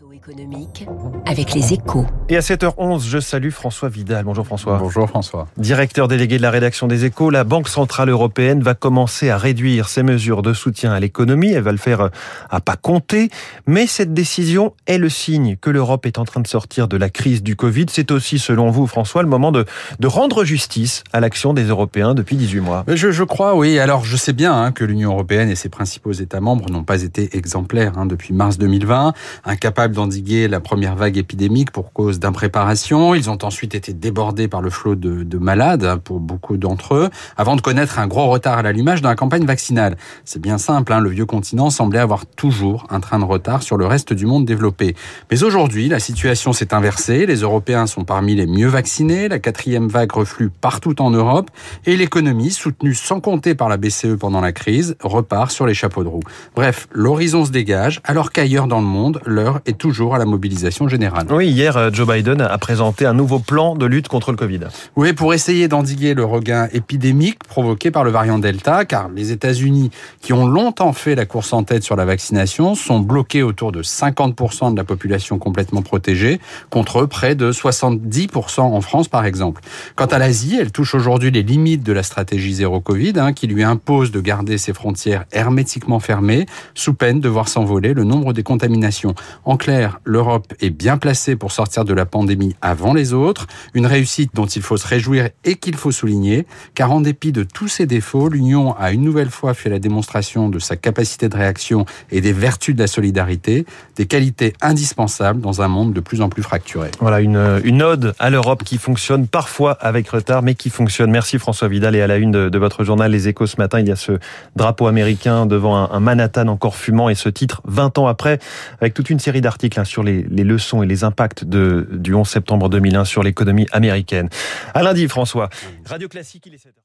Économique avec les échos. Et à 7h11, je salue François Vidal. Bonjour François. Bonjour François. Directeur délégué de la rédaction des échos, la Banque Centrale Européenne va commencer à réduire ses mesures de soutien à l'économie. Elle va le faire à pas compter. Mais cette décision est le signe que l'Europe est en train de sortir de la crise du Covid. C'est aussi, selon vous François, le moment de, de rendre justice à l'action des Européens depuis 18 mois. Je, je crois, oui. Alors je sais bien hein, que l'Union Européenne et ses principaux États membres n'ont pas été exemplaires hein, depuis mars 2020 incapables d'endiguer la première vague épidémique pour cause d'impréparation. Ils ont ensuite été débordés par le flot de, de malades hein, pour beaucoup d'entre eux, avant de connaître un gros retard à l'allumage dans la campagne vaccinale. C'est bien simple, hein, le vieux continent semblait avoir toujours un train de retard sur le reste du monde développé. Mais aujourd'hui, la situation s'est inversée. Les Européens sont parmi les mieux vaccinés. La quatrième vague reflue partout en Europe et l'économie, soutenue sans compter par la BCE pendant la crise, repart sur les chapeaux de roue. Bref, l'horizon se dégage alors qu'ailleurs dans le monde, l'heure est toujours à la mobilisation générale. Oui, hier, euh, Joe Biden a présenté un nouveau plan de lutte contre le Covid. Oui, pour essayer d'endiguer le regain épidémique provoqué par le variant Delta, car les États-Unis, qui ont longtemps fait la course en tête sur la vaccination, sont bloqués autour de 50% de la population complètement protégée, contre près de 70% en France, par exemple. Quant à l'Asie, elle touche aujourd'hui les limites de la stratégie zéro Covid, hein, qui lui impose de garder ses frontières hermétiquement fermées, sous peine de voir s'envoler le nombre des contaminations. En clair, l'Europe est bien placée pour sortir de la pandémie avant les autres, une réussite dont il faut se réjouir et qu'il faut souligner, car en dépit de tous ses défauts, l'Union a une nouvelle fois fait la démonstration de sa capacité de réaction et des vertus de la solidarité, des qualités indispensables dans un monde de plus en plus fracturé. Voilà, une, ode à l'Europe qui fonctionne parfois avec retard, mais qui fonctionne. Merci François Vidal. Et à la une de, de votre journal Les Échos ce matin, il y a ce drapeau américain devant un, un Manhattan encore fumant et ce titre 20 ans après, avec toute une série d'articles hein, sur les, les, leçons et les impacts de, du 11 septembre 2001 sur l'économie américaine. À lundi, François. Radio Classique, il est 7h.